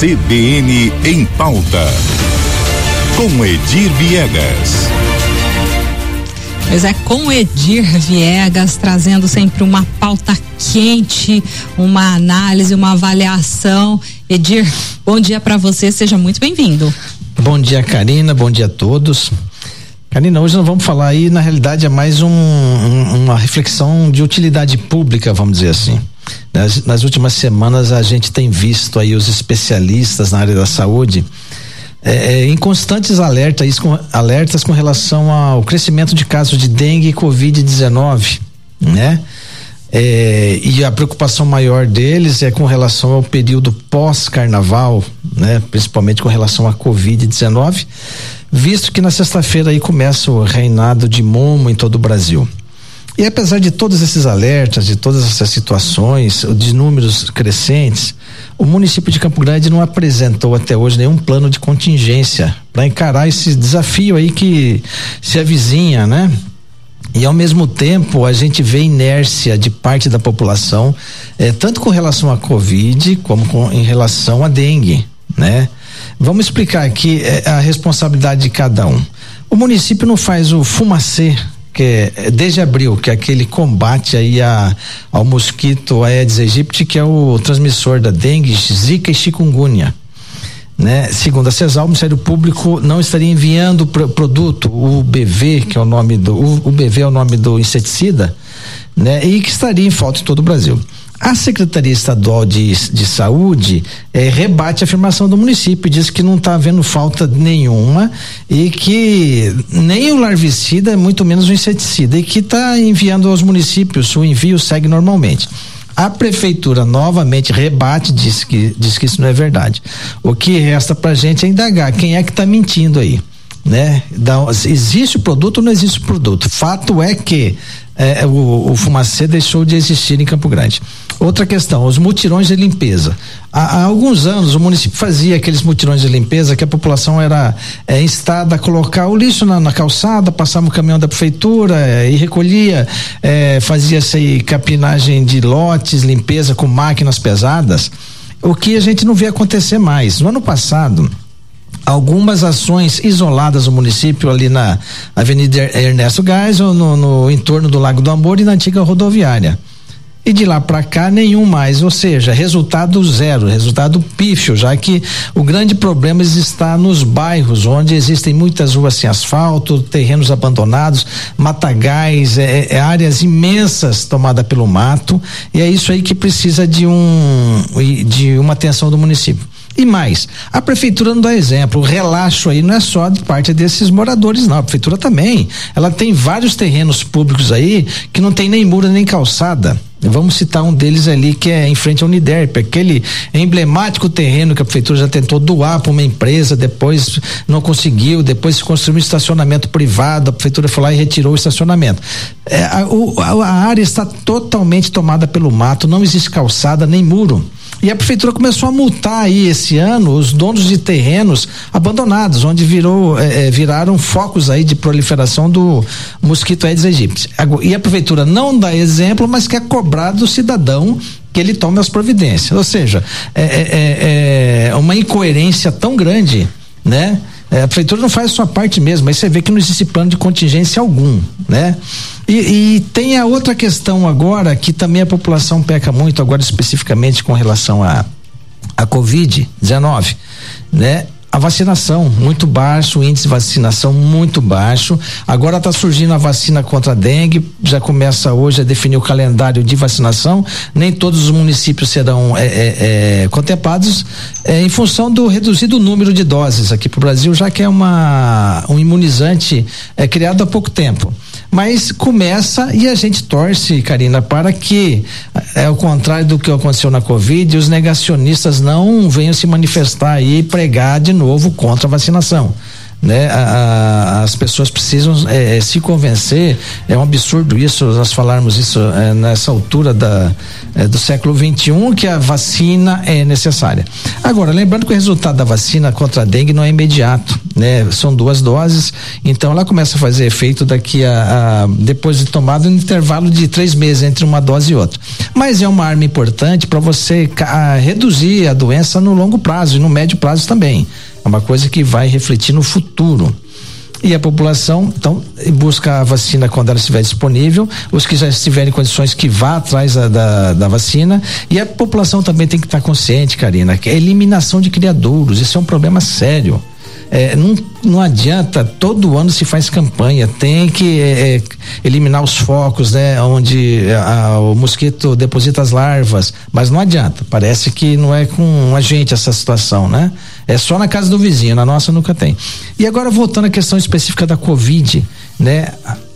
CBN em pauta. Com Edir Viegas. Pois é, com Edir Viegas, trazendo sempre uma pauta quente, uma análise, uma avaliação. Edir, bom dia para você, seja muito bem-vindo. Bom dia, Karina, bom dia a todos. Karina, hoje nós vamos falar aí, na realidade, é mais um, um, uma reflexão de utilidade pública, vamos dizer assim. Nas, nas últimas semanas a gente tem visto aí os especialistas na área da saúde é, é, em constantes alertas com, alertas com relação ao crescimento de casos de dengue e covid-19, né? É, e a preocupação maior deles é com relação ao período pós-carnaval, né? Principalmente com relação à covid-19, visto que na sexta-feira aí começa o reinado de Momo em todo o Brasil. E apesar de todos esses alertas, de todas essas situações, de números crescentes, o município de Campo Grande não apresentou até hoje nenhum plano de contingência para encarar esse desafio aí que se avizinha, né? E ao mesmo tempo a gente vê inércia de parte da população, eh, tanto com relação à Covid como com, em relação à dengue, né? Vamos explicar aqui eh, a responsabilidade de cada um. O município não faz o fumacê que desde abril, que é aquele combate aí a, ao mosquito Aedes aegypti, que é o transmissor da dengue, zika e chikungunya. Né? Segundo a CESAL, o Ministério Público não estaria enviando o produto, o BV, que é o nome do, o, o BV é o nome do inseticida, né? E que estaria em falta em todo o Brasil. A Secretaria Estadual de, de Saúde eh, rebate a afirmação do município, diz que não está havendo falta nenhuma e que nem o larvicida, muito menos o inseticida, e que está enviando aos municípios, o envio segue normalmente. A prefeitura novamente rebate, diz que, diz que isso não é verdade. O que resta para gente é indagar quem é que está mentindo aí. Né? Da, existe o produto ou não existe o produto? Fato é que é, o, o fumacê deixou de existir em Campo Grande. Outra questão, os mutirões de limpeza. Há, há, alguns anos o município fazia aqueles mutirões de limpeza que a população era é, instada a colocar o lixo na, na calçada, passava o caminhão da prefeitura é, e recolhia, é, fazia-se capinagem de lotes, limpeza com máquinas pesadas, o que a gente não vê acontecer mais. No ano passado, algumas ações isoladas no município ali na Avenida Ernesto Geisel, no, no entorno do Lago do Amor e na antiga rodoviária. E de lá para cá nenhum mais, ou seja, resultado zero, resultado pífio, já que o grande problema está nos bairros onde existem muitas ruas sem asfalto, terrenos abandonados, matagais, é, é áreas imensas tomadas pelo mato. E é isso aí que precisa de um de uma atenção do município. E mais, a prefeitura não dá exemplo. O relaxo aí não é só de parte desses moradores, não. A prefeitura também. Ela tem vários terrenos públicos aí que não tem nem muro nem calçada. Vamos citar um deles ali que é em frente ao Uniderp, aquele emblemático terreno que a prefeitura já tentou doar para uma empresa, depois não conseguiu, depois se construiu um estacionamento privado, a prefeitura foi lá e retirou o estacionamento. É, a, a, a área está totalmente tomada pelo mato, não existe calçada nem muro. E a prefeitura começou a multar aí esse ano os donos de terrenos abandonados, onde virou, é, é viraram focos aí de proliferação do mosquito Aedes aegypti. E a prefeitura não dá exemplo, mas quer cobrar do cidadão que ele tome as providências. Ou seja, é, é, é, é uma incoerência tão grande, né? É, a prefeitura não faz a sua parte mesmo, mas você vê que não existe plano de contingência algum, né? E, e, tem a outra questão agora que também a população peca muito agora especificamente com relação a a Covid-19, né? a vacinação muito baixo, o índice de vacinação muito baixo. Agora está surgindo a vacina contra a dengue, já começa hoje a definir o calendário de vacinação. Nem todos os municípios serão é, é, é, contemplados é, em função do reduzido número de doses aqui para o Brasil, já que é uma um imunizante é, criado há pouco tempo mas começa e a gente torce, Karina, para que, é o contrário do que aconteceu na Covid, os negacionistas não venham se manifestar e pregar de novo contra a vacinação. Né? A, a, as pessoas precisam é, é, se convencer. É um absurdo isso, nós falarmos isso é, nessa altura da, é, do século 21 que a vacina é necessária. Agora, lembrando que o resultado da vacina contra a dengue não é imediato, né? São duas doses, então ela começa a fazer efeito daqui a, a depois de tomado um intervalo de três meses entre uma dose e outra. Mas é uma arma importante para você a, reduzir a doença no longo prazo e no médio prazo também. É uma coisa que vai refletir no futuro. E a população, então, busca a vacina quando ela estiver disponível, os que já estiverem em condições que vá atrás da, da, da vacina. E a população também tem que estar consciente, Karina, que a eliminação de criadouros, isso é um problema sério. É, não, não adianta, todo ano se faz campanha, tem que é, é eliminar os focos, né? Onde a, o mosquito deposita as larvas, mas não adianta, parece que não é com a gente essa situação, né? É só na casa do vizinho, na nossa nunca tem. E agora voltando à questão específica da Covid, né?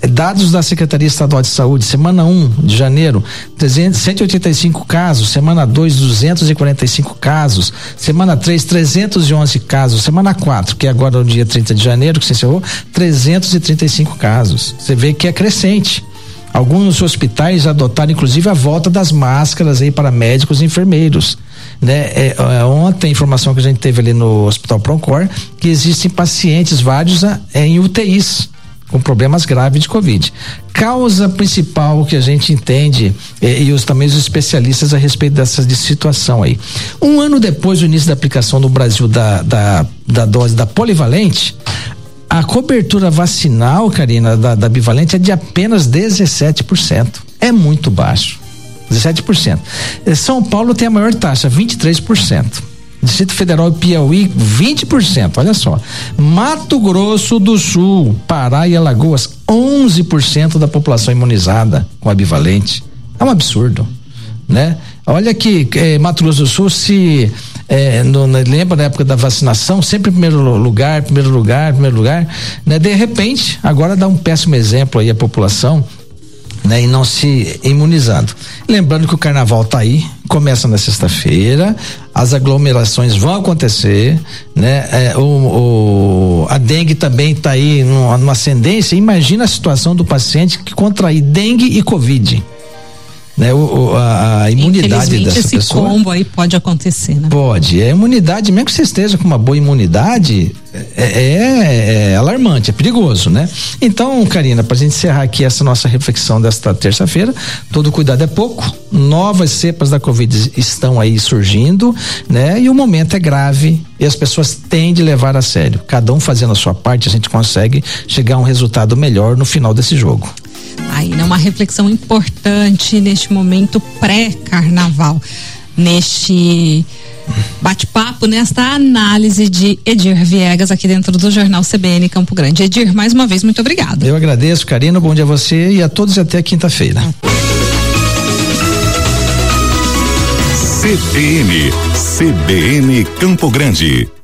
Dados da Secretaria Estadual de Saúde, semana 1 um de janeiro, 300, 185 casos, semana 2, 245 casos, semana 3, 311 casos, semana 4, que é agora o dia 30 de janeiro, que se encerrou, 335 casos. Você vê que é crescente. Alguns hospitais adotaram inclusive a volta das máscaras aí para médicos e enfermeiros. Né? É, é, ontem a informação que a gente teve ali no Hospital Proncor que existem pacientes vários a, é, em UTIs com problemas graves de Covid. Causa principal que a gente entende eh, e os também os especialistas a respeito dessa de situação aí. Um ano depois do início da aplicação no Brasil da, da, da dose da polivalente, a cobertura vacinal, Karina, da, da bivalente é de apenas 17%. É muito baixo. 17%. Eh, São Paulo tem a maior taxa, 23%. Distrito Federal e Piauí, 20%. Olha só. Mato Grosso do Sul, Pará e Alagoas, 11% da população imunizada com a bivalente. É um absurdo, né? Olha que eh, Mato Grosso do Sul se eh, no, lembra na época da vacinação, sempre em primeiro lugar, primeiro lugar, primeiro lugar, né? De repente, agora dá um péssimo exemplo aí a população, né, e não se imunizado. Lembrando que o carnaval está aí, começa na sexta-feira, as aglomerações vão acontecer, né? É, o, o, a dengue também está aí numa, numa ascendência. Imagina a situação do paciente que contrair dengue e covid né, o, a, a imunidade dessa esse pessoa. combo aí pode acontecer, né? Pode. É imunidade, mesmo que você esteja com uma boa imunidade, é, é, é alarmante, é perigoso, né? Então, Karina, para a gente encerrar aqui essa nossa reflexão desta terça-feira, todo cuidado é pouco. Novas cepas da Covid estão aí surgindo, né? E o momento é grave e as pessoas têm de levar a sério. Cada um fazendo a sua parte, a gente consegue chegar a um resultado melhor no final desse jogo aí, né? Uma reflexão importante neste momento pré-carnaval, neste bate-papo, nesta análise de Edir Viegas aqui dentro do Jornal CBN Campo Grande. Edir, mais uma vez, muito obrigado. Eu agradeço, Karina, bom dia a você e a todos até quinta-feira. CBN, CBN Campo Grande.